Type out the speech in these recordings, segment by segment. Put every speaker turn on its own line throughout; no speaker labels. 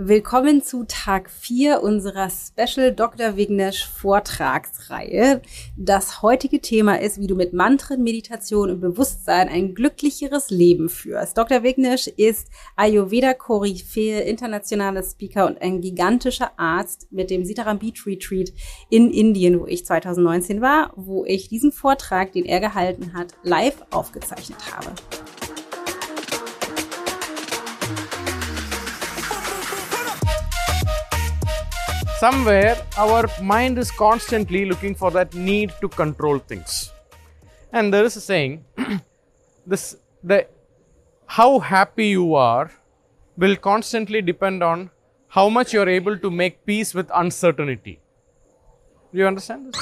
Willkommen zu Tag 4 unserer Special Dr. Wignesh Vortragsreihe. Das heutige Thema ist, wie du mit Mantren, Meditation und Bewusstsein ein glücklicheres Leben führst. Dr. Wignesh ist Ayurveda-Koryphäe, internationaler Speaker und ein gigantischer Arzt mit dem Sitaram Beach Retreat in Indien, wo ich 2019 war, wo ich diesen Vortrag, den er gehalten hat, live aufgezeichnet habe.
Somewhere our mind is constantly looking for that need to control things. And there is a saying this the how happy you are will constantly depend on how much you are able to make peace with uncertainty. Do you understand this?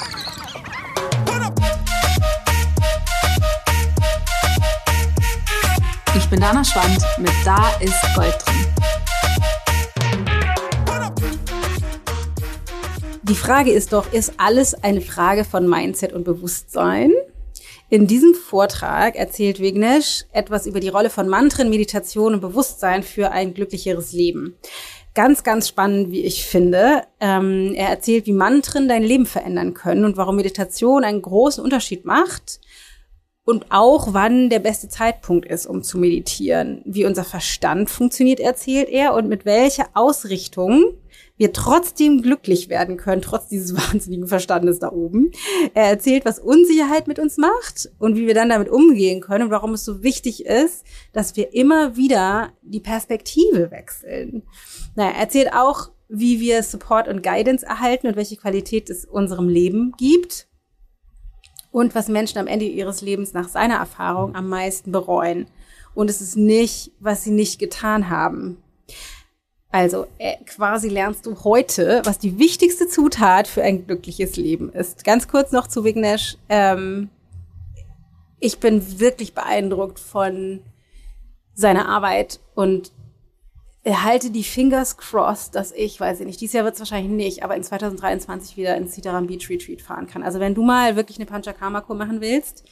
Ich bin Dana Schwandt mit Da ist Gold drin. Die Frage ist doch, ist alles eine Frage von Mindset und Bewusstsein? In diesem Vortrag erzählt Vignesh etwas über die Rolle von Mantren, Meditation und Bewusstsein für ein glücklicheres Leben. Ganz, ganz spannend, wie ich finde. Ähm, er erzählt, wie Mantren dein Leben verändern können und warum Meditation einen großen Unterschied macht und auch wann der beste Zeitpunkt ist, um zu meditieren. Wie unser Verstand funktioniert, erzählt er und mit welcher Ausrichtung wir trotzdem glücklich werden können, trotz dieses wahnsinnigen Verstandes da oben. Er erzählt, was Unsicherheit mit uns macht und wie wir dann damit umgehen können und warum es so wichtig ist, dass wir immer wieder die Perspektive wechseln. Na, er erzählt auch, wie wir Support und Guidance erhalten und welche Qualität es unserem Leben gibt und was Menschen am Ende ihres Lebens nach seiner Erfahrung am meisten bereuen. Und es ist nicht, was sie nicht getan haben. Also äh, quasi lernst du heute, was die wichtigste Zutat für ein glückliches Leben ist. Ganz kurz noch zu Vignesh. Ähm, ich bin wirklich beeindruckt von seiner Arbeit und halte die Fingers crossed, dass ich, weiß ich nicht, dieses Jahr wird es wahrscheinlich nicht, aber in 2023 wieder ins Sitaram Beach Retreat fahren kann. Also wenn du mal wirklich eine Panchakarma-Kur machen willst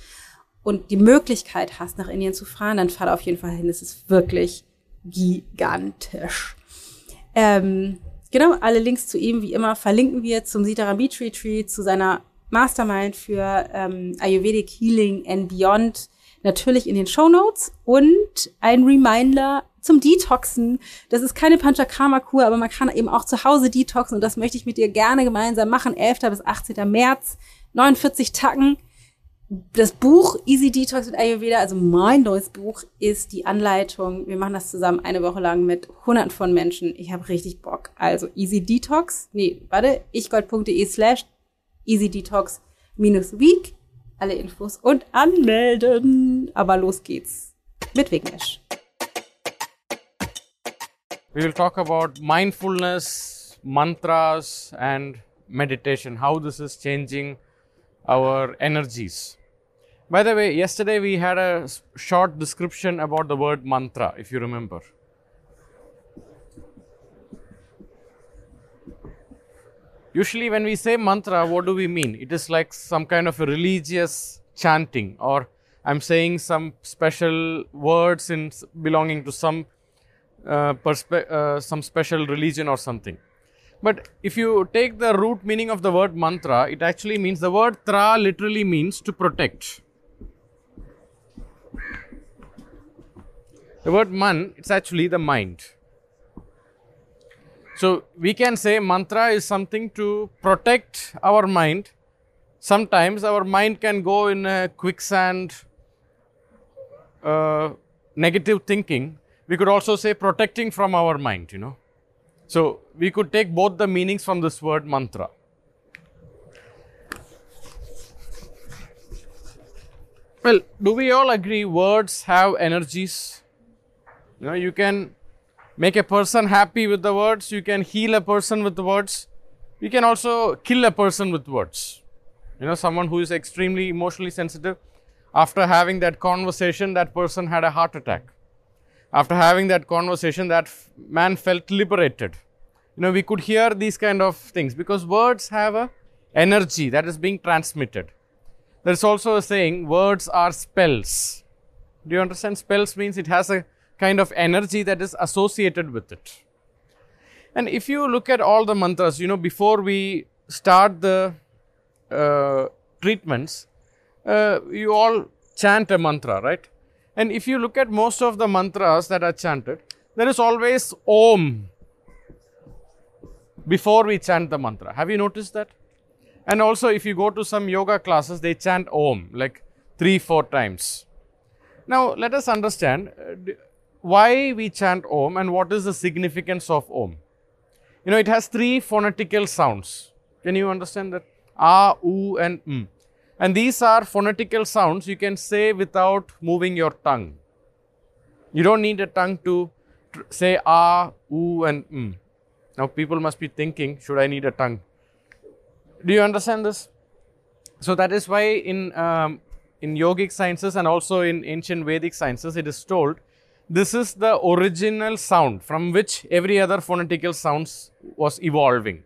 und die Möglichkeit hast, nach Indien zu fahren, dann fahr da auf jeden Fall hin. Es ist wirklich gigantisch. Ähm, genau, alle Links zu ihm, wie immer, verlinken wir zum Sitaram Beach Retreat, zu seiner Mastermind für ähm, Ayurvedic Healing and Beyond, natürlich in den Show Notes und ein Reminder zum Detoxen. Das ist keine Panchakarma-Kur, aber man kann eben auch zu Hause detoxen und das möchte ich mit dir gerne gemeinsam machen. 11. bis 18. März, 49 Tacken das Buch Easy Detox mit Ayurveda, also mein neues Buch, ist die Anleitung. Wir machen das zusammen eine Woche lang mit hunderten von Menschen. Ich habe richtig Bock. Also Easy Detox, nee, warte, ichgold.de slash Easy Detox minus Week. Alle Infos und anmelden. Aber los geht's mit Vignesh.
We will talk about mindfulness, mantras and meditation, how this is changing our energies. By the way, yesterday we had a short description about the word mantra, if you remember. Usually, when we say mantra, what do we mean? It is like some kind of a religious chanting, or I'm saying some special words in belonging to some uh, perspe- uh, some special religion or something. But if you take the root meaning of the word mantra, it actually means the word tra literally means to protect. The word man, it's actually the mind. So we can say mantra is something to protect our mind. Sometimes our mind can go in a quicksand, uh, negative thinking. We could also say protecting from our mind, you know. So we could take both the meanings from this word mantra. Well, do we all agree words have energies? You know, you can make a person happy with the words, you can heal a person with the words, you can also kill a person with words. You know, someone who is extremely emotionally sensitive, after having that conversation, that person had a heart attack after having that conversation, that man felt liberated. You know, we could hear these kind of things because words have a energy that is being transmitted. There's also a saying, words are spells. Do you understand? Spells means it has a kind of energy that is associated with it. And if you look at all the mantras, you know, before we start the uh, treatments, uh, you all chant a mantra, right? And if you look at most of the mantras that are chanted, there is always Om before we chant the mantra. Have you noticed that? And also, if you go to some yoga classes, they chant Om like three, four times. Now, let us understand uh, why we chant Om and what is the significance of Om. You know, it has three phonetical sounds. Can you understand that? A, U, and M. And these are phonetical sounds you can say without moving your tongue. You don't need a tongue to tr- say A, U, and M. Now, people must be thinking, should I need a tongue? Do you understand this? So, that is why in, um, in yogic sciences and also in ancient Vedic sciences, it is told this is the original sound from which every other phonetical sounds was evolving.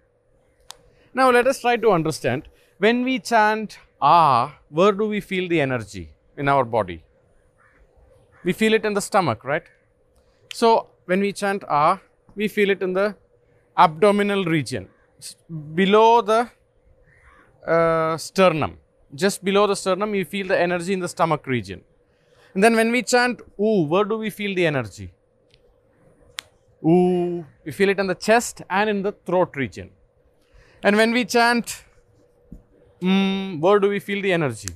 Now let us try to understand when we chant ah, where do we feel the energy in our body? We feel it in the stomach, right? So when we chant ah, we feel it in the abdominal region, below the uh, sternum. Just below the sternum, you feel the energy in the stomach region. And then when we chant ooh, where do we feel the energy? Ooh, we feel it in the chest and in the throat region. And when we chant mm, where do we feel the energy?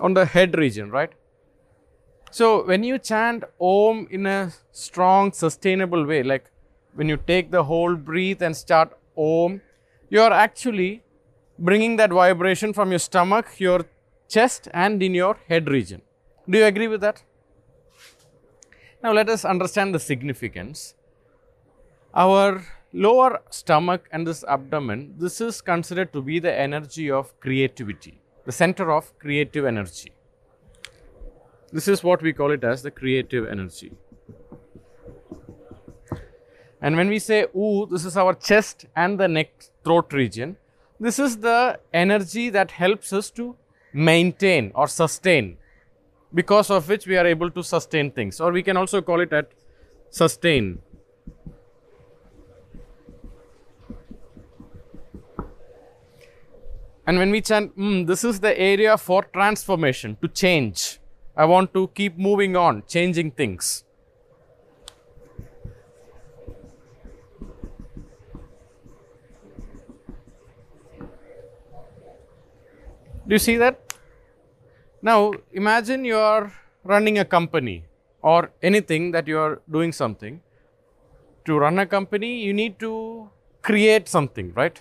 On the head region, right? So when you chant Om in a strong, sustainable way, like when you take the whole breath and start Om, you are actually bringing that vibration from your stomach, your chest, and in your head region. Do you agree with that? Now let us understand the significance. Our lower stomach and this abdomen, this is considered to be the energy of creativity, the center of creative energy. This is what we call it as the creative energy. And when we say ooh, this is our chest and the neck throat region. This is the energy that helps us to maintain or sustain, because of which we are able to sustain things. Or we can also call it at sustain. And when we chant, "Mm, this is the area for transformation, to change. I want to keep moving on, changing things. Do you see that? Now, imagine you are running a company or anything that you are doing something. To run a company, you need to create something, right?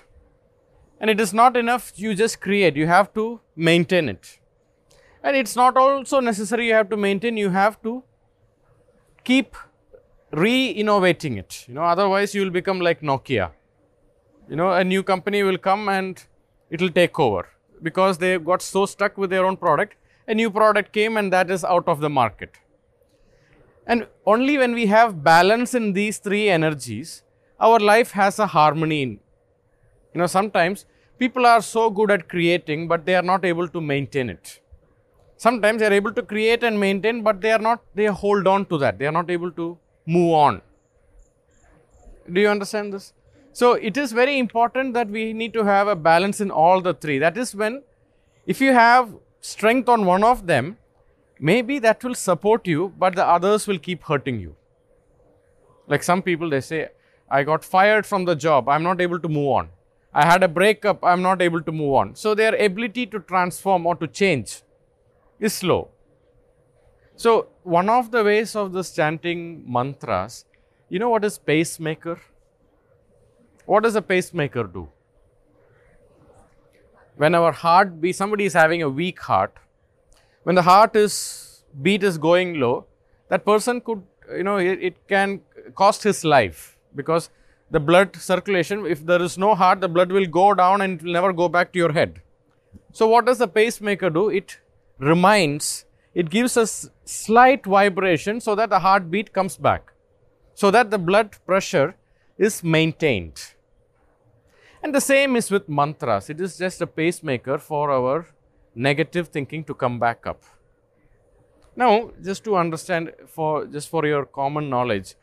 And it is not enough you just create, you have to maintain it. And it's not also necessary you have to maintain, you have to keep re innovating it. You know, otherwise, you will become like Nokia. You know, a new company will come and it will take over because they got so stuck with their own product. A new product came and that is out of the market. And only when we have balance in these three energies, our life has a harmony. In, you know, sometimes people are so good at creating, but they are not able to maintain it. Sometimes they are able to create and maintain, but they are not, they hold on to that. They are not able to move on. Do you understand this? So it is very important that we need to have a balance in all the three. That is when, if you have strength on one of them, maybe that will support you, but the others will keep hurting you. Like some people, they say, I got fired from the job, I'm not able to move on. I had a breakup, I'm not able to move on. So their ability to transform or to change is slow. So, one of the ways of this chanting mantras, you know what is pacemaker? What does a pacemaker do? When our heart beat, somebody is having a weak heart, when the heart is beat is going low, that person could, you know, it, it can cost his life because the blood circulation, if there is no heart, the blood will go down and it will never go back to your head. So, what does the pacemaker do? It reminds, it gives us slight vibration so that the heartbeat comes back, so that the blood pressure is maintained. And the same is with mantras. It is just a pacemaker for our negative thinking to come back up. Now, just to understand, for just for your common knowledge,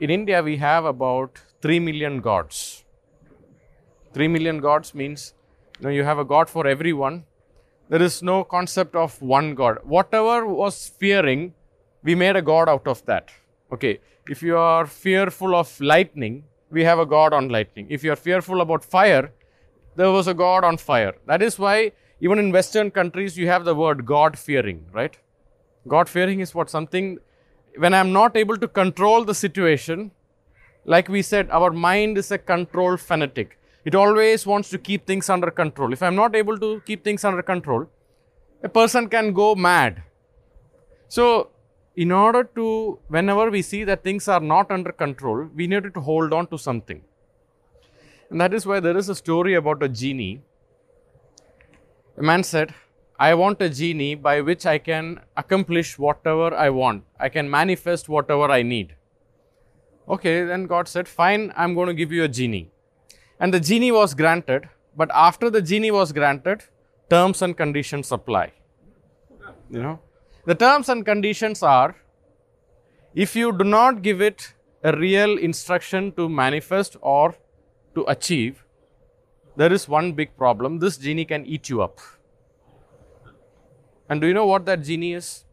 in India we have about 3 million gods. 3 million gods means you know you have a god for everyone. There is no concept of one god. Whatever was fearing, we made a god out of that. Okay, if you are fearful of lightning, we have a god on lightning. If you are fearful about fire, there was a god on fire. That is why even in Western countries you have the word God fearing, right? God fearing is what something when I'm not able to control the situation, like we said, our mind is a control fanatic. It always wants to keep things under control. If I'm not able to keep things under control, a person can go mad. So, in order to, whenever we see that things are not under control, we need to hold on to something. And that is why there is a story about a genie. A man said, I want a genie by which I can accomplish whatever I want. I can manifest whatever I need. Okay, then God said, Fine, I'm going to give you a genie. And the genie was granted, but after the genie was granted, terms and conditions apply. You know, the terms and conditions are if you do not give it a real instruction to manifest or to achieve, there is one big problem this genie can eat you up. And do you know what that genie is?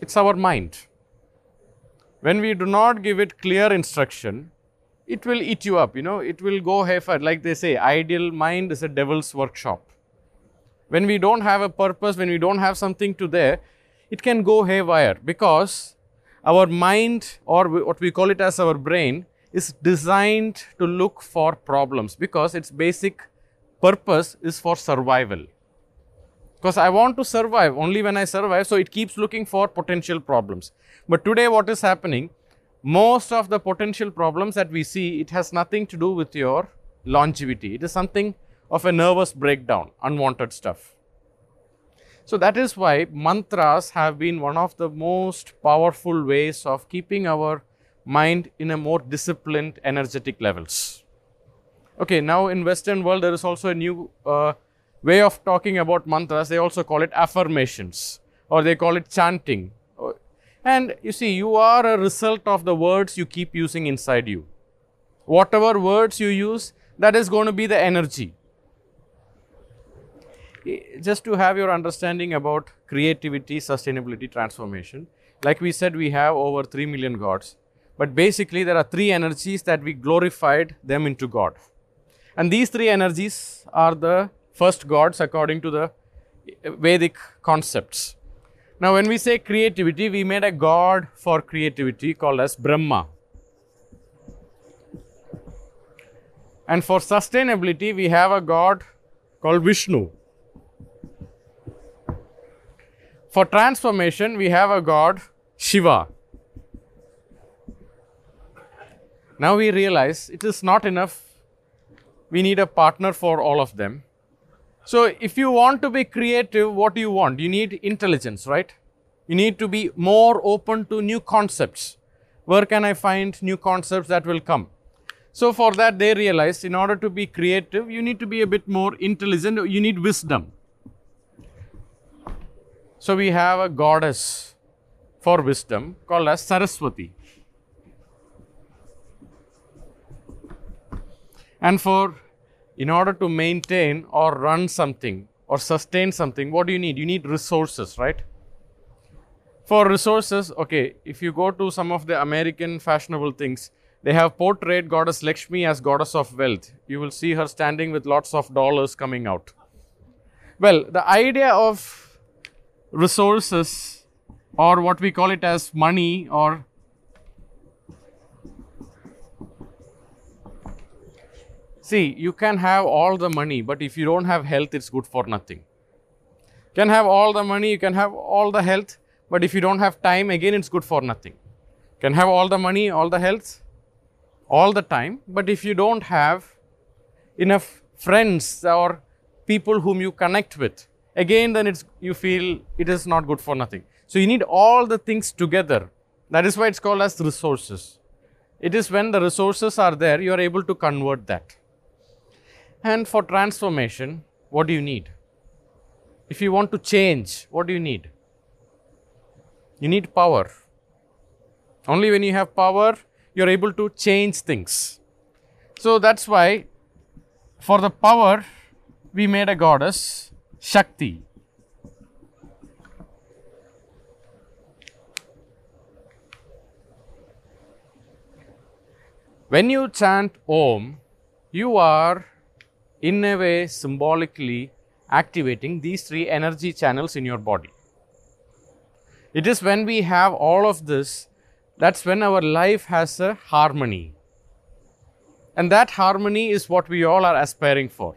It's our mind. When we do not give it clear instruction, it will eat you up, you know, it will go haywire. Like they say, ideal mind is a devil's workshop. When we don't have a purpose, when we don't have something to there, it can go haywire because our mind or what we call it as our brain is designed to look for problems because its basic purpose is for survival because I want to survive only when I survive. So it keeps looking for potential problems. But today, what is happening? Most of the potential problems that we see, it has nothing to do with your longevity. It is something of a nervous breakdown, unwanted stuff. So that is why mantras have been one of the most powerful ways of keeping our mind in a more disciplined, energetic levels. Okay, now in Western world there is also a new uh, way of talking about mantras, they also call it affirmations or they call it chanting. And you see, you are a result of the words you keep using inside you. Whatever words you use, that is going to be the energy. Just to have your understanding about creativity, sustainability, transformation, like we said, we have over 3 million gods. But basically, there are three energies that we glorified them into God. And these three energies are the first gods according to the Vedic concepts. Now, when we say creativity, we made a god for creativity called as Brahma. And for sustainability, we have a god called Vishnu. For transformation, we have a god Shiva. Now we realize it is not enough. We need a partner for all of them. So, if you want to be creative, what do you want? You need intelligence, right? You need to be more open to new concepts. Where can I find new concepts that will come? So, for that, they realized in order to be creative, you need to be a bit more intelligent, you need wisdom. So, we have a goddess for wisdom called as Saraswati. And for in order to maintain or run something or sustain something, what do you need? You need resources, right? For resources, okay, if you go to some of the American fashionable things, they have portrayed goddess Lakshmi as goddess of wealth. You will see her standing with lots of dollars coming out. Well, the idea of resources or what we call it as money or See, you can have all the money, but if you don't have health, it's good for nothing. You can have all the money, you can have all the health, but if you don't have time, again, it's good for nothing. You can have all the money, all the health, all the time, but if you don't have enough friends or people whom you connect with, again, then it's you feel it is not good for nothing. So you need all the things together. That is why it's called as resources. It is when the resources are there, you are able to convert that. And for transformation, what do you need? If you want to change, what do you need? You need power. Only when you have power, you're able to change things. So that's why for the power, we made a goddess, Shakti. When you chant Om, you are in a way symbolically activating these three energy channels in your body. It is when we have all of this, that's when our life has a harmony. And that harmony is what we all are aspiring for.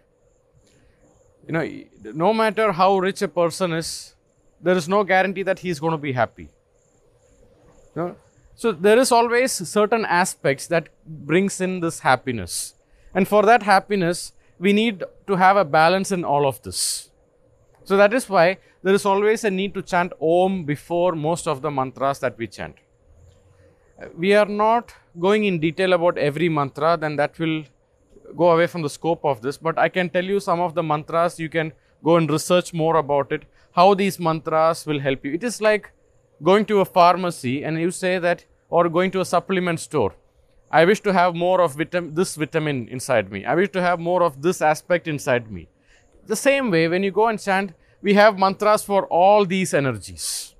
You know, no matter how rich a person is, there is no guarantee that he is going to be happy. You know? So there is always certain aspects that brings in this happiness. And for that happiness, we need to have a balance in all of this. So that is why there is always a need to chant Om before most of the mantras that we chant. We are not going in detail about every mantra, then that will go away from the scope of this. But I can tell you some of the mantras, you can go and research more about it, how these mantras will help you. It is like going to a pharmacy and you say that, or going to a supplement store. I wish to have more of vitam- this vitamin inside me. I wish to have more of this aspect inside me. The same way, when you go and chant, we have mantras for all these energies.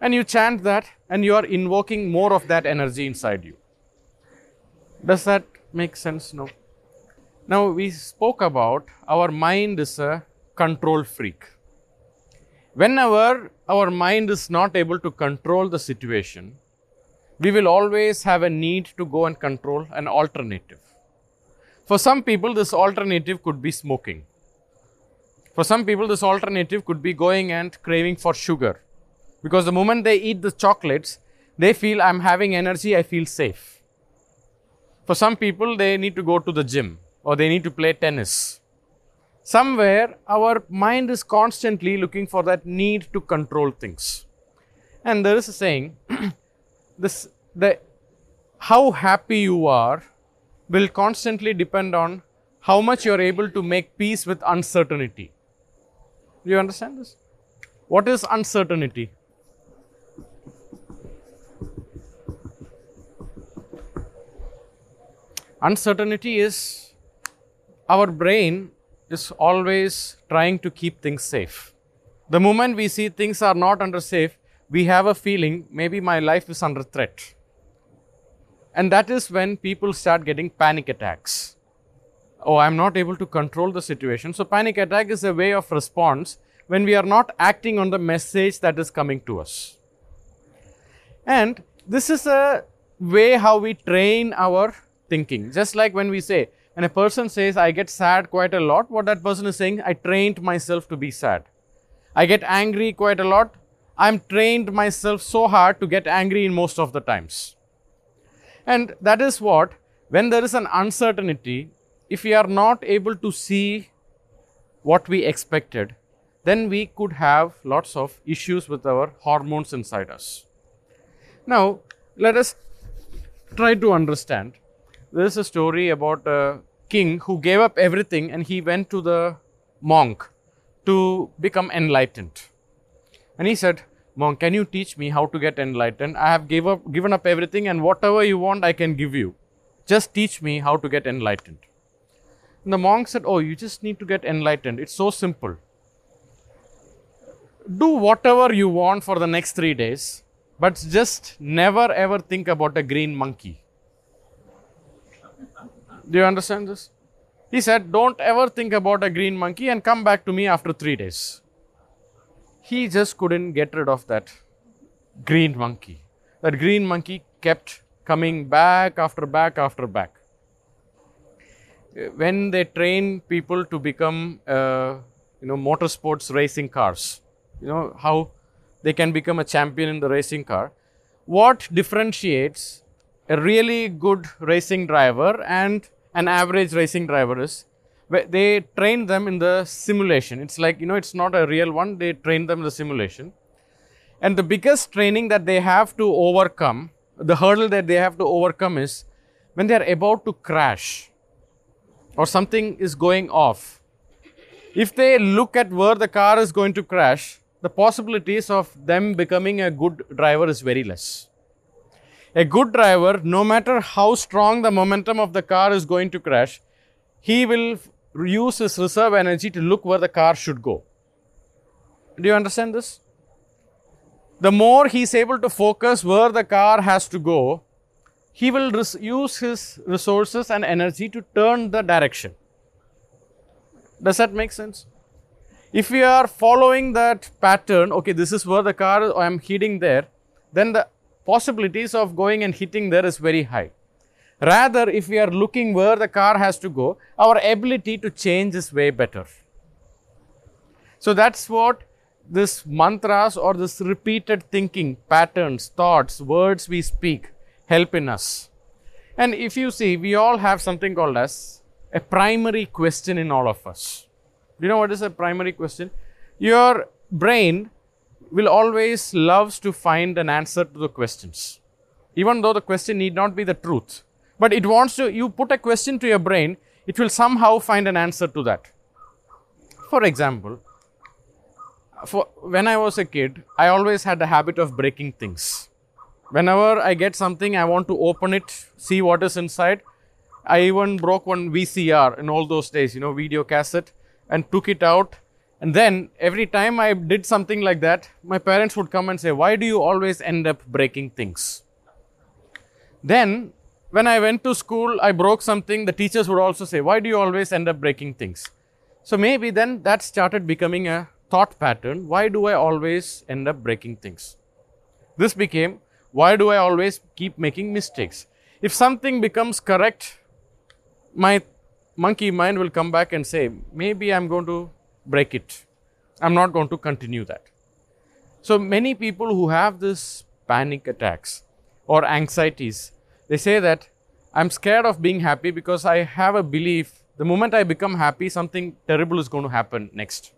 And you chant that, and you are invoking more of that energy inside you. Does that make sense? No. Now, we spoke about our mind is a control freak. Whenever our mind is not able to control the situation, we will always have a need to go and control an alternative. For some people, this alternative could be smoking. For some people, this alternative could be going and craving for sugar. Because the moment they eat the chocolates, they feel I'm having energy, I feel safe. For some people, they need to go to the gym or they need to play tennis. Somewhere, our mind is constantly looking for that need to control things. And there is a saying, this, the, how happy you are will constantly depend on how much you are able to make peace with uncertainty. Do you understand this? What is uncertainty? Uncertainty is our brain is always trying to keep things safe. The moment we see things are not under safe, we have a feeling maybe my life is under threat. And that is when people start getting panic attacks. Oh, I'm not able to control the situation. So, panic attack is a way of response when we are not acting on the message that is coming to us. And this is a way how we train our thinking. Just like when we say, when a person says, I get sad quite a lot, what that person is saying, I trained myself to be sad. I get angry quite a lot. I'm trained myself so hard to get angry in most of the times. And that is what, when there is an uncertainty, if we are not able to see what we expected, then we could have lots of issues with our hormones inside us. Now, let us try to understand. There is a story about a king who gave up everything and he went to the monk to become enlightened. And he said, Monk, can you teach me how to get enlightened? I have gave up, given up everything, and whatever you want, I can give you. Just teach me how to get enlightened. And the monk said, Oh, you just need to get enlightened. It's so simple. Do whatever you want for the next three days, but just never ever think about a green monkey. Do you understand this? He said, Don't ever think about a green monkey and come back to me after three days. He just couldn't get rid of that green monkey. That green monkey kept coming back after back after back. When they train people to become, uh, you know, motorsports racing cars, you know, how they can become a champion in the racing car. What differentiates a really good racing driver and an average racing driver is they train them in the simulation. It's like, you know, it's not a real one, they train them in the simulation. And the biggest training that they have to overcome, the hurdle that they have to overcome is when they are about to crash or something is going off. If they look at where the car is going to crash, the possibilities of them becoming a good driver is very less. A good driver, no matter how strong the momentum of the car is going to crash, he will use his reserve energy to look where the car should go. Do you understand this? The more he is able to focus where the car has to go, he will res- use his resources and energy to turn the direction. Does that make sense? If we are following that pattern, okay, this is where the car I am heading there, then the possibilities of going and hitting there is very high. Rather, if we are looking where the car has to go, our ability to change is way better. So that's what this mantras or this repeated thinking, patterns, thoughts, words we speak help in us. And if you see, we all have something called as a primary question in all of us. Do you know what is a primary question? Your brain will always loves to find an answer to the questions. Even though the question need not be the truth. But it wants to, you put a question to your brain, it will somehow find an answer to that. For example, for when I was a kid, I always had the habit of breaking things. Whenever I get something, I want to open it, see what is inside. I even broke one VCR in all those days, you know, video cassette, and took it out. And then every time I did something like that, my parents would come and say, Why do you always end up breaking things? Then, when I went to school, I broke something, the teachers would also say, Why do you always end up breaking things? So maybe then that started becoming a thought pattern. Why do I always end up breaking things? This became, Why do I always keep making mistakes? If something becomes correct, my monkey mind will come back and say, Maybe I'm going to break it. I'm not going to continue that. So many people who have this panic attacks or anxieties, they say that I'm scared of being happy because I have a belief the moment I become happy, something terrible is going to happen next.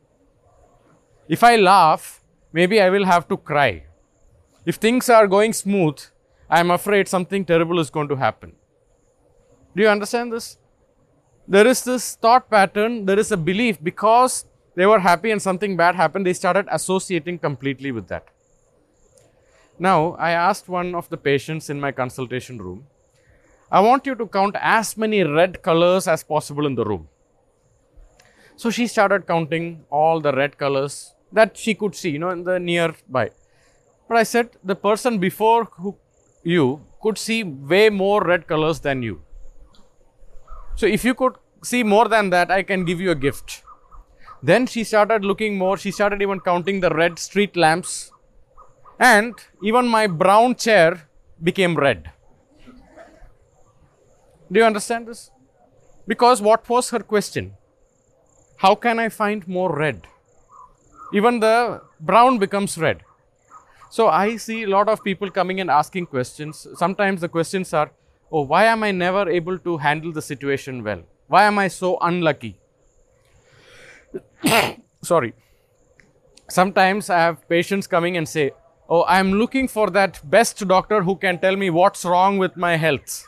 If I laugh, maybe I will have to cry. If things are going smooth, I'm afraid something terrible is going to happen. Do you understand this? There is this thought pattern, there is a belief because they were happy and something bad happened, they started associating completely with that. Now, I asked one of the patients in my consultation room, I want you to count as many red colors as possible in the room. So she started counting all the red colors that she could see, you know, in the nearby. But I said, the person before who you could see way more red colors than you. So if you could see more than that, I can give you a gift. Then she started looking more, she started even counting the red street lamps. And even my brown chair became red. Do you understand this? Because what was her question? How can I find more red? Even the brown becomes red. So I see a lot of people coming and asking questions. Sometimes the questions are, Oh, why am I never able to handle the situation well? Why am I so unlucky? Sorry. Sometimes I have patients coming and say, Oh, I am looking for that best doctor who can tell me what's wrong with my health.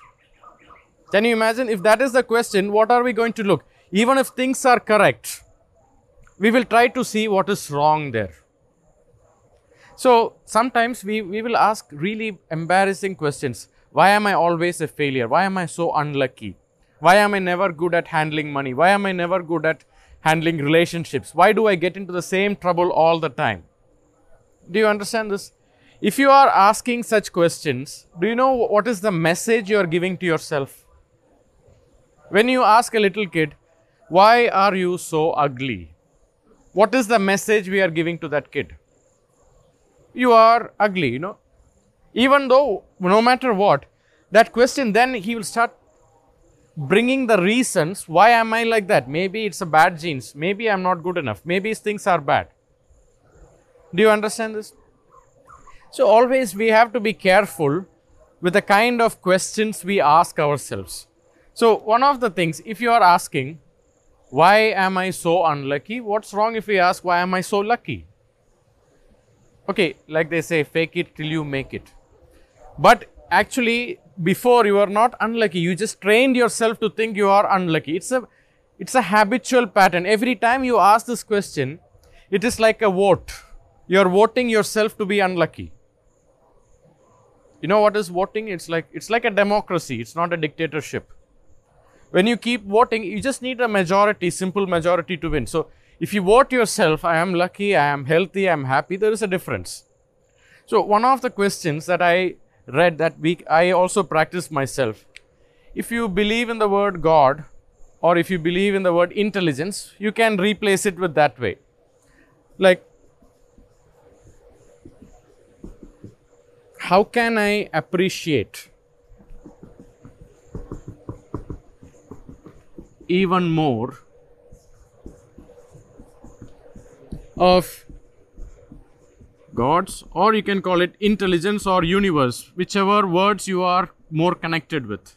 Can you imagine? If that is the question, what are we going to look? Even if things are correct, we will try to see what is wrong there. So sometimes we, we will ask really embarrassing questions. Why am I always a failure? Why am I so unlucky? Why am I never good at handling money? Why am I never good at handling relationships? Why do I get into the same trouble all the time? Do you understand this? If you are asking such questions, do you know what is the message you are giving to yourself? When you ask a little kid, why are you so ugly? What is the message we are giving to that kid? You are ugly, you know. Even though, no matter what, that question, then he will start bringing the reasons why am I like that? Maybe it's a bad genes. Maybe I'm not good enough. Maybe things are bad. Do you understand this? So, always we have to be careful with the kind of questions we ask ourselves. So, one of the things, if you are asking, why am I so unlucky? What's wrong if we ask, why am I so lucky? Okay, like they say, fake it till you make it. But actually, before you are not unlucky, you just trained yourself to think you are unlucky. It's a it's a habitual pattern. Every time you ask this question, it is like a vote. You are voting yourself to be unlucky. You know what is voting? It's like it's like a democracy. It's not a dictatorship. When you keep voting, you just need a majority, simple majority to win. So if you vote yourself, I am lucky, I am healthy, I am happy, there is a difference. So one of the questions that I read that week, I also practiced myself. If you believe in the word God, or if you believe in the word intelligence, you can replace it with that way. Like, how can I appreciate even more of gods or you can call it intelligence or universe whichever words you are more connected with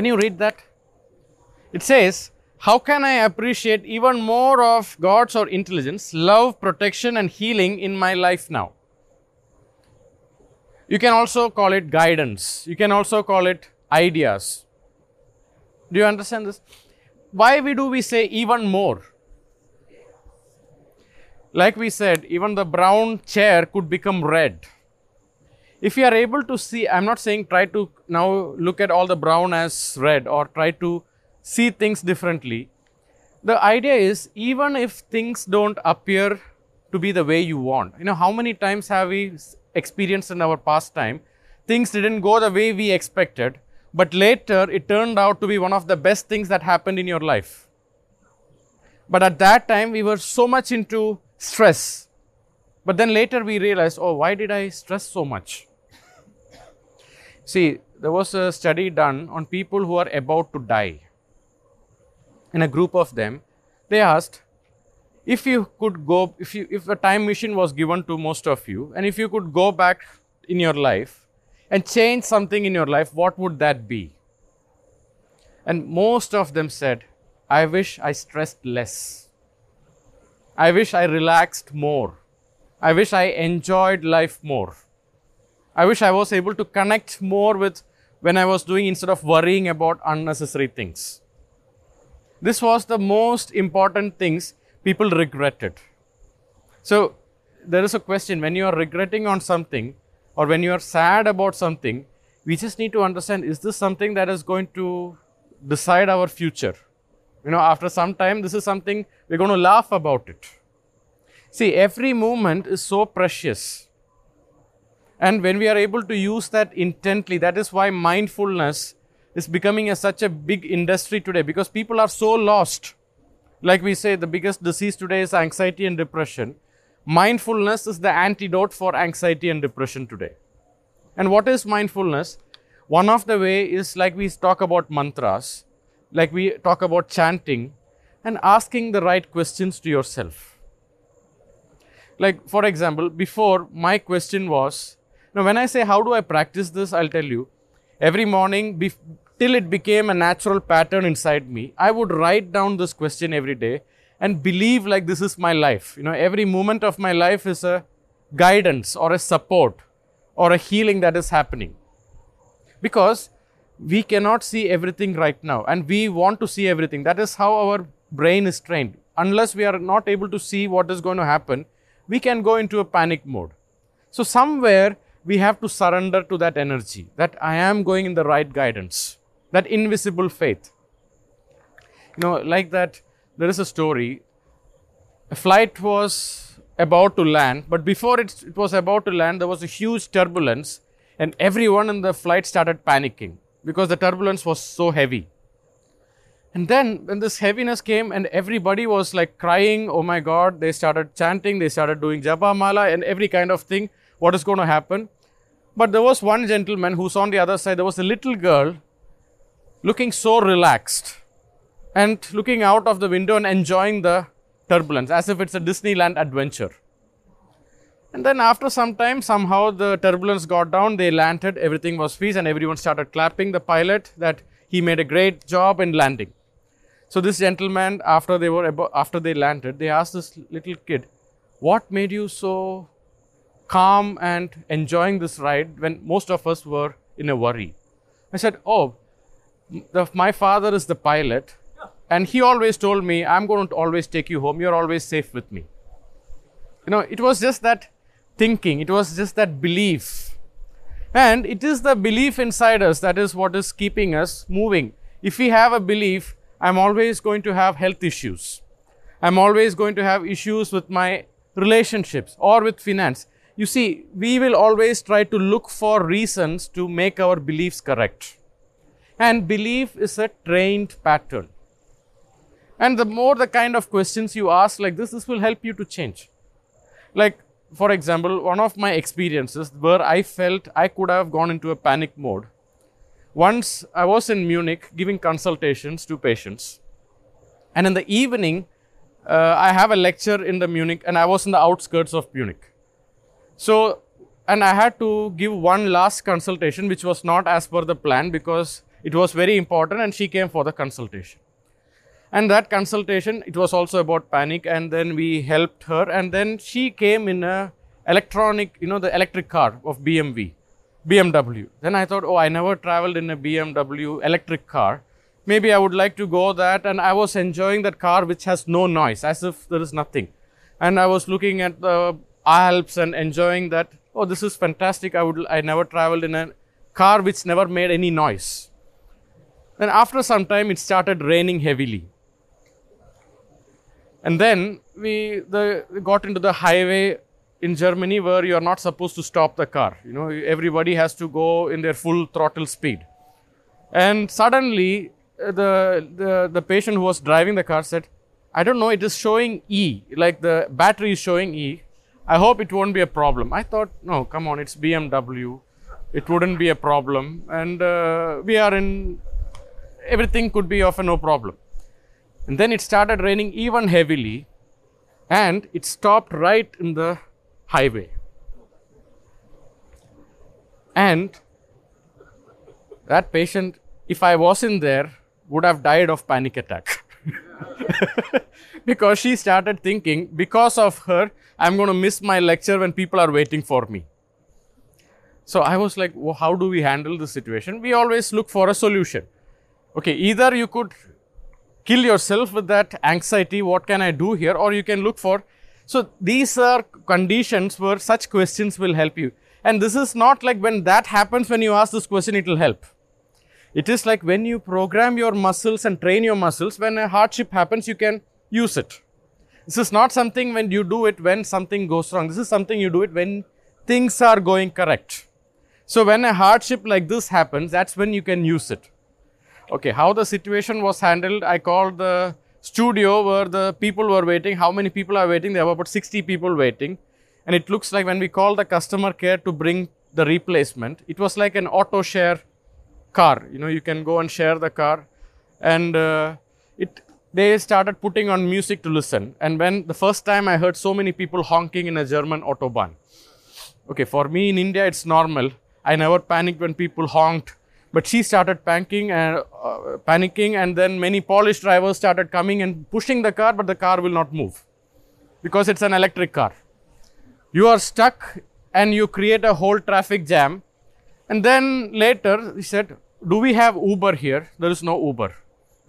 Can you read that? It says, How can I appreciate even more of God's or intelligence, love, protection, and healing in my life now? You can also call it guidance. You can also call it ideas. Do you understand this? Why we do we say even more? Like we said, even the brown chair could become red if you are able to see, I'm not saying try to now look at all the brown as red or try to see things differently. The idea is even if things don't appear to be the way you want, you know, how many times have we experienced in our past time things didn't go the way we expected, but later it turned out to be one of the best things that happened in your life. But at that time, we were so much into stress. But then later we realized, oh, why did I stress so much? See, there was a study done on people who are about to die. In a group of them, they asked if you could go, if, you, if a time machine was given to most of you, and if you could go back in your life and change something in your life, what would that be? And most of them said, I wish I stressed less. I wish I relaxed more. I wish I enjoyed life more. I wish I was able to connect more with when I was doing instead of worrying about unnecessary things. This was the most important things people regretted. So there is a question when you are regretting on something or when you are sad about something, we just need to understand is this something that is going to decide our future? You know, after some time, this is something we're going to laugh about it. See, every moment is so precious. And when we are able to use that intently, that is why mindfulness is becoming a, such a big industry today because people are so lost. Like we say, the biggest disease today is anxiety and depression. Mindfulness is the antidote for anxiety and depression today. And what is mindfulness? One of the way is like we talk about mantras, like we talk about chanting and asking the right questions to yourself. Like, for example, before my question was, now, when I say how do I practice this, I'll tell you. Every morning, till it became a natural pattern inside me, I would write down this question every day and believe like this is my life. You know, every moment of my life is a guidance or a support or a healing that is happening. Because we cannot see everything right now and we want to see everything. That is how our brain is trained. Unless we are not able to see what is going to happen, we can go into a panic mode. So, somewhere we have to surrender to that energy that I am going in the right guidance, that invisible faith. You know, like that, there is a story. A flight was about to land, but before it, it was about to land, there was a huge turbulence, and everyone in the flight started panicking because the turbulence was so heavy. And then, when this heaviness came, and everybody was like crying, oh my God, they started chanting, they started doing japa mala, and every kind of thing what is going to happen. But there was one gentleman who's on the other side. There was a little girl looking so relaxed and looking out of the window and enjoying the turbulence as if it's a Disneyland adventure. And then after some time, somehow the turbulence got down, they landed, everything was peace, and everyone started clapping the pilot that he made a great job in landing. So this gentleman, after they were abo- after they landed, they asked this little kid, "What made you so calm and enjoying this ride when most of us were in a worry?" I said, "Oh, the, my father is the pilot, and he always told me, I'm going to always take you home. You're always safe with me." You know, it was just that thinking. It was just that belief. And it is the belief inside us that is what is keeping us moving. If we have a belief, I'm always going to have health issues. I'm always going to have issues with my relationships or with finance. You see, we will always try to look for reasons to make our beliefs correct. And belief is a trained pattern. And the more the kind of questions you ask like this, this will help you to change. Like, for example, one of my experiences where I felt I could have gone into a panic mode. Once I was in Munich giving consultations to patients, and in the evening, uh, I have a lecture in the Munich, and I was in the outskirts of Munich. So, and I had to give one last consultation, which was not as per the plan because it was very important, and she came for the consultation. And that consultation it was also about panic and then we helped her and then she came in a electronic you know the electric car of bmw bmw then i thought oh i never traveled in a bmw electric car. Maybe i would like to go that and i was enjoying that car which has no noise as if there is nothing. And i was looking at the alps and enjoying that oh this is fantastic i would i never traveled in a car which never made any noise then after some time it started raining heavily and then we, the, got into the highway in Germany where you are not supposed to stop the car. You know, everybody has to go in their full throttle speed. And suddenly, uh, the, the, the patient who was driving the car said, I don't know, it is showing E, like the battery is showing E. I hope it won't be a problem. I thought, no, come on, it's BMW. It wouldn't be a problem. And uh, we are in, everything could be of a no problem. And then it started raining even heavily, and it stopped right in the highway. And that patient, if I wasn't there, would have died of panic attack. because she started thinking, because of her, I'm going to miss my lecture when people are waiting for me. So I was like, well, how do we handle this situation? We always look for a solution. Okay, either you could kill yourself with that anxiety what can i do here or you can look for so these are conditions where such questions will help you and this is not like when that happens when you ask this question it will help it is like when you program your muscles and train your muscles when a hardship happens you can use it this is not something when you do it when something goes wrong. This is something you do it when things are going correct. So when a hardship like this happens that's when you can use it. Okay how the situation was handled i called the studio where the people were waiting. How many people are waiting? There were about 60 people waiting. And it looks like when we called the customer care to bring the replacement it was like an auto share car. You know you can go and share the car. And uh, it they started putting on music to listen and when the first time i heard so many people honking in a german autobahn okay for me in india it's normal i never panicked when people honked but she started panicking and uh, panicking, and then many Polish drivers started coming and pushing the car, but the car will not move because it's an electric car. You are stuck and you create a whole traffic jam. And then later he said, Do we have Uber here? There is no Uber.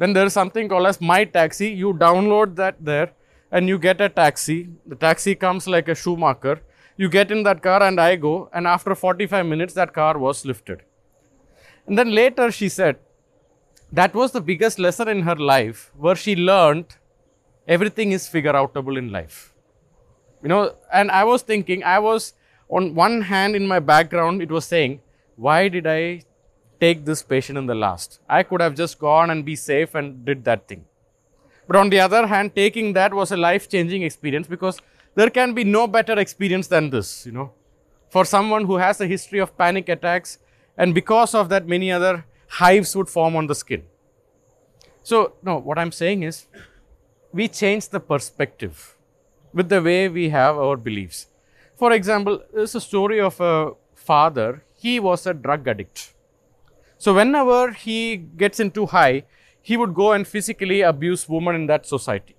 Then there is something called as My Taxi. You download that there and you get a taxi. The taxi comes like a Schumacher. You get in that car and I go, and after 45 minutes, that car was lifted. And then later she said that was the biggest lesson in her life where she learned everything is figure outable in life. You know, and I was thinking, I was on one hand in my background, it was saying, why did I take this patient in the last? I could have just gone and be safe and did that thing. But on the other hand, taking that was a life changing experience because there can be no better experience than this, you know. For someone who has a history of panic attacks, and because of that, many other hives would form on the skin. So, no, what I'm saying is we change the perspective with the way we have our beliefs. For example, there's a story of a father, he was a drug addict. So, whenever he gets into high, he would go and physically abuse women in that society.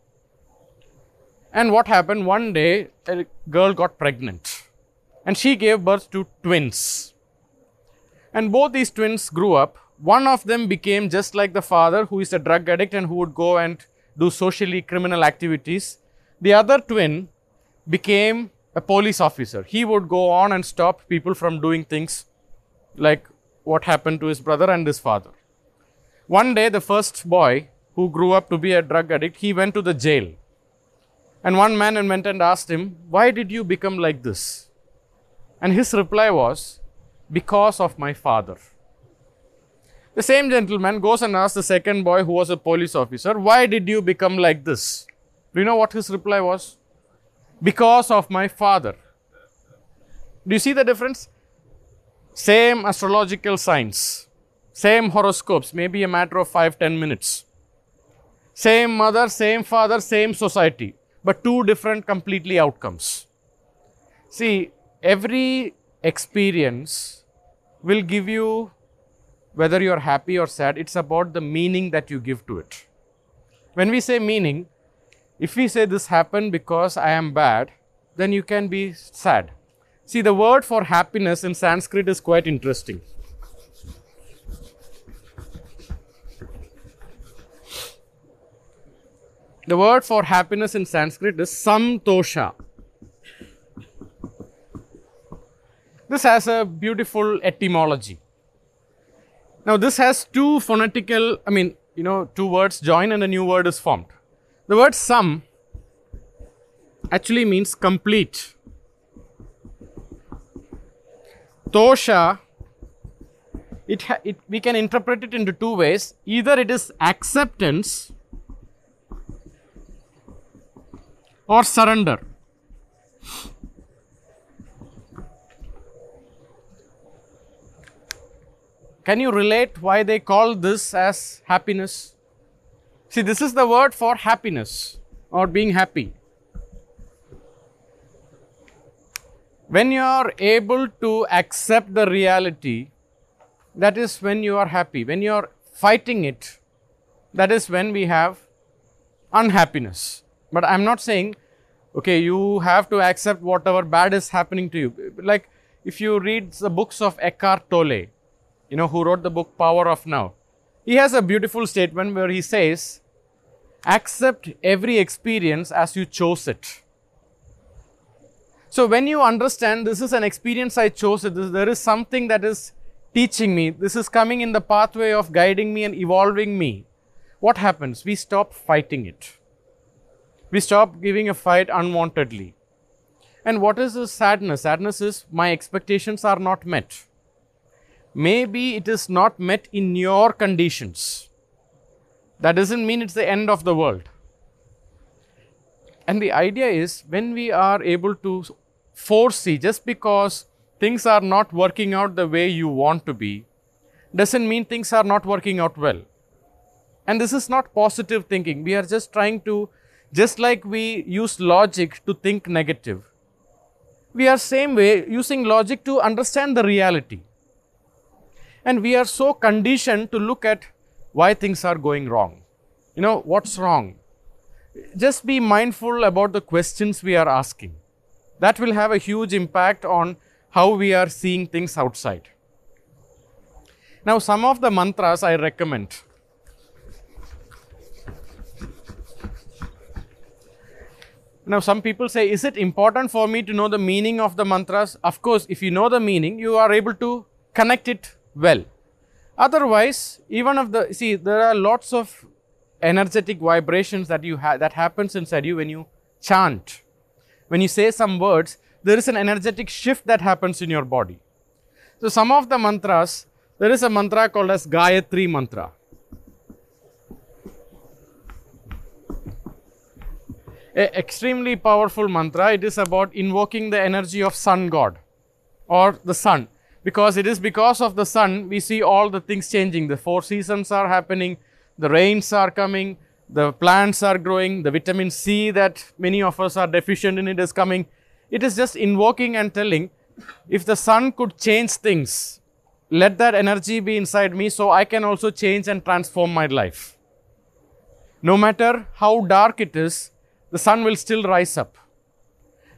And what happened? One day, a girl got pregnant and she gave birth to twins. And both these twins grew up. One of them became just like the father, who is a drug addict and who would go and do socially criminal activities. The other twin became a police officer. He would go on and stop people from doing things like what happened to his brother and his father. One day, the first boy who grew up to be a drug addict, he went to the jail. And one man went and asked him, Why did you become like this? And his reply was, Because of my father. The same gentleman goes and asks the second boy, who was a police officer, Why did you become like this? Do you know what his reply was? Because of my father. Do you see the difference? Same astrological signs, same horoscopes, maybe a matter of five, ten minutes. Same mother, same father, same society, but two different completely outcomes. See, every experience will give you, whether you're happy or sad, it's about the meaning that you give to it. When we say meaning, if we say this happened because I am bad, then you can be sad. See, the word for happiness in Sanskrit is quite interesting. The word for happiness in Sanskrit is samtosha. This has a beautiful etymology. Now, this has two phonetical, I mean, you know, two words join and a new word is formed. The word sam actually means complete. Tosha, it, it, we can interpret it into two ways. Either it is acceptance or surrender. Can you relate why they call this as happiness? See, this is the word for happiness or being happy. When you are able to accept the reality, that is when you are happy. When you are fighting it, that is when we have unhappiness. But I'm not saying, okay, you have to accept whatever bad is happening to you. Like if you read the books of Eckhart Tolle, you know, who wrote the book Power of Now, he has a beautiful statement where he says, accept every experience as you chose it. So when you understand this is an experience I chose, there is something that is teaching me, this is coming in the pathway of guiding me and evolving me. What happens? We stop fighting it. We stop giving a fight unwantedly. And what is this sadness? Sadness is my expectations are not met. Maybe it is not met in your conditions. That doesn't mean it's the end of the world. And the idea is when we are able to foresee, just because things are not working out the way you want to be, doesn't mean things are not working out well. And this is not positive thinking. We are just trying to, just like we use logic to think negative, we are same way using logic to understand the reality. And we are so conditioned to look at why things are going wrong. You know, what's wrong? Just be mindful about the questions we are asking. That will have a huge impact on how we are seeing things outside. Now, some of the mantras I recommend. Now, some people say, is it important for me to know the meaning of the mantras? Of course, if you know the meaning, you are able to connect it well. Otherwise, even of the see, there are lots of energetic vibrations that you have that happens inside you when you chant. When you say some words, there is an energetic shift that happens in your body. So, some of the mantras, there is a mantra called as Gayatri mantra. A extremely powerful mantra. It is about invoking the energy of sun god or the sun because it is because of the sun we see all the things changing. The four seasons are happening, the rains are coming, the plants are growing, the vitamin C that many of us are deficient in it is coming. It is just invoking and telling if the sun could change things, let that energy be inside me so I can also change and transform my life. no matter how dark it is, the sun will still rise up.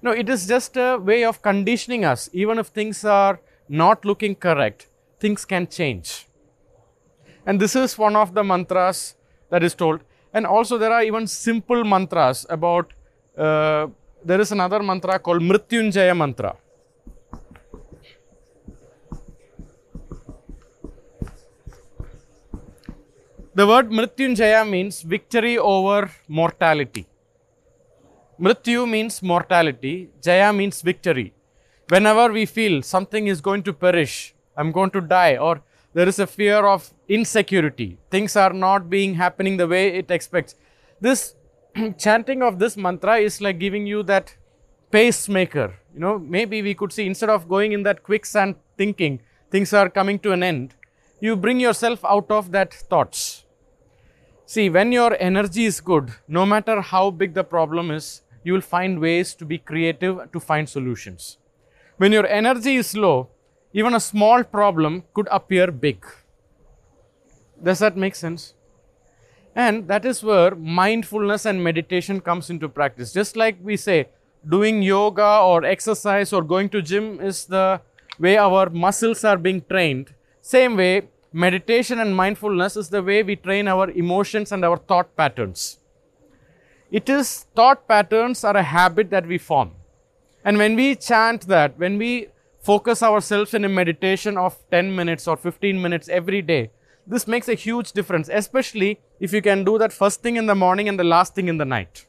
No, it is just a way of conditioning us. Even if things are not looking correct, things can change. And this is one of the mantras that is told. And also, there are even simple mantras about. Uh, there is another mantra called Mrityunjaya mantra. The word Mrityunjaya means victory over mortality. Mrityu means mortality, Jaya means victory. Whenever we feel something is going to perish, I'm going to die, or there is a fear of insecurity, things are not being happening the way it expects. This chanting of this mantra is like giving you that pacemaker. You know, maybe we could see instead of going in that quicksand thinking things are coming to an end, you bring yourself out of that thoughts See, when your energy is good, no matter how big the problem is, you will find ways to be creative to find solutions. When your energy is low, even a small problem could appear big. Does that make sense? And that is where mindfulness and meditation comes into practice. Just like we say, doing yoga or exercise or going to gym is the way our muscles are being trained. Same way, meditation and mindfulness is the way we train our emotions and our thought patterns. It is thought patterns are a habit that we form. And when we chant that, when we focus ourselves in a meditation of 10 minutes or 15 minutes every day, this makes a huge difference, especially if you can do that first thing in the morning and the last thing in the night.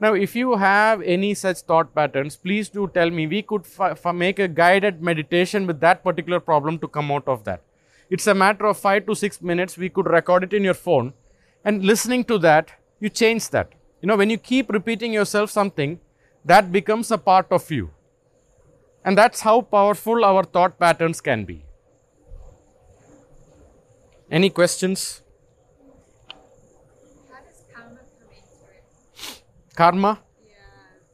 Now, if you have any such thought patterns, please do tell me. We could make a guided meditation with that particular problem to come out of that. It's a matter of five to six minutes. We could record it in your phone. And listening to that, you change that. You know, when you keep repeating yourself something, that becomes a part of you. And that's how powerful our thought patterns can be. Any questions?
How does karma come into it?
Karma?
Yeah,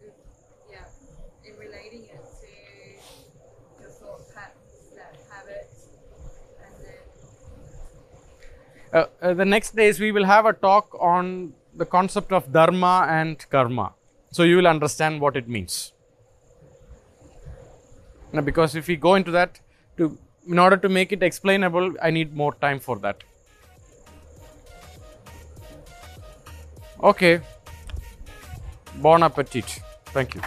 it- yeah, in relating it to your thought patterns, that habit, and then
Uh, uh, the next days we will have a talk on the concept of dharma and karma. So you will understand what it means. Now, because if we go into that, to in order to make it explainable, I need more time for that. Okay. Bon appetit. Thank you.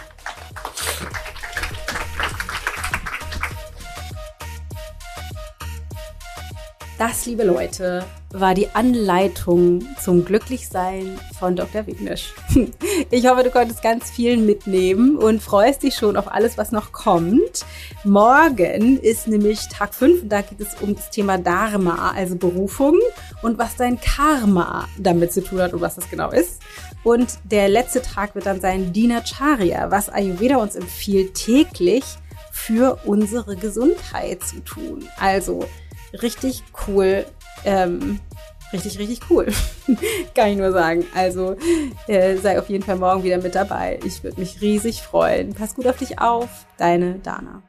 Das, liebe Leute, war die Anleitung zum Glücklichsein von Dr. Wignisch. Ich hoffe, du konntest ganz viel mitnehmen und freust dich schon auf alles, was noch kommt. Morgen ist nämlich Tag 5 und da geht es um das Thema Dharma, also Berufung und was dein Karma damit zu tun hat und was das genau ist. Und der letzte Tag wird dann sein Dinacharya, was Ayurveda uns empfiehlt, täglich für unsere Gesundheit zu tun. Also richtig cool. Ähm, richtig, richtig cool. Kann ich nur sagen. Also äh, sei auf jeden Fall morgen wieder mit dabei. Ich würde mich riesig freuen. Pass gut auf dich auf. Deine Dana.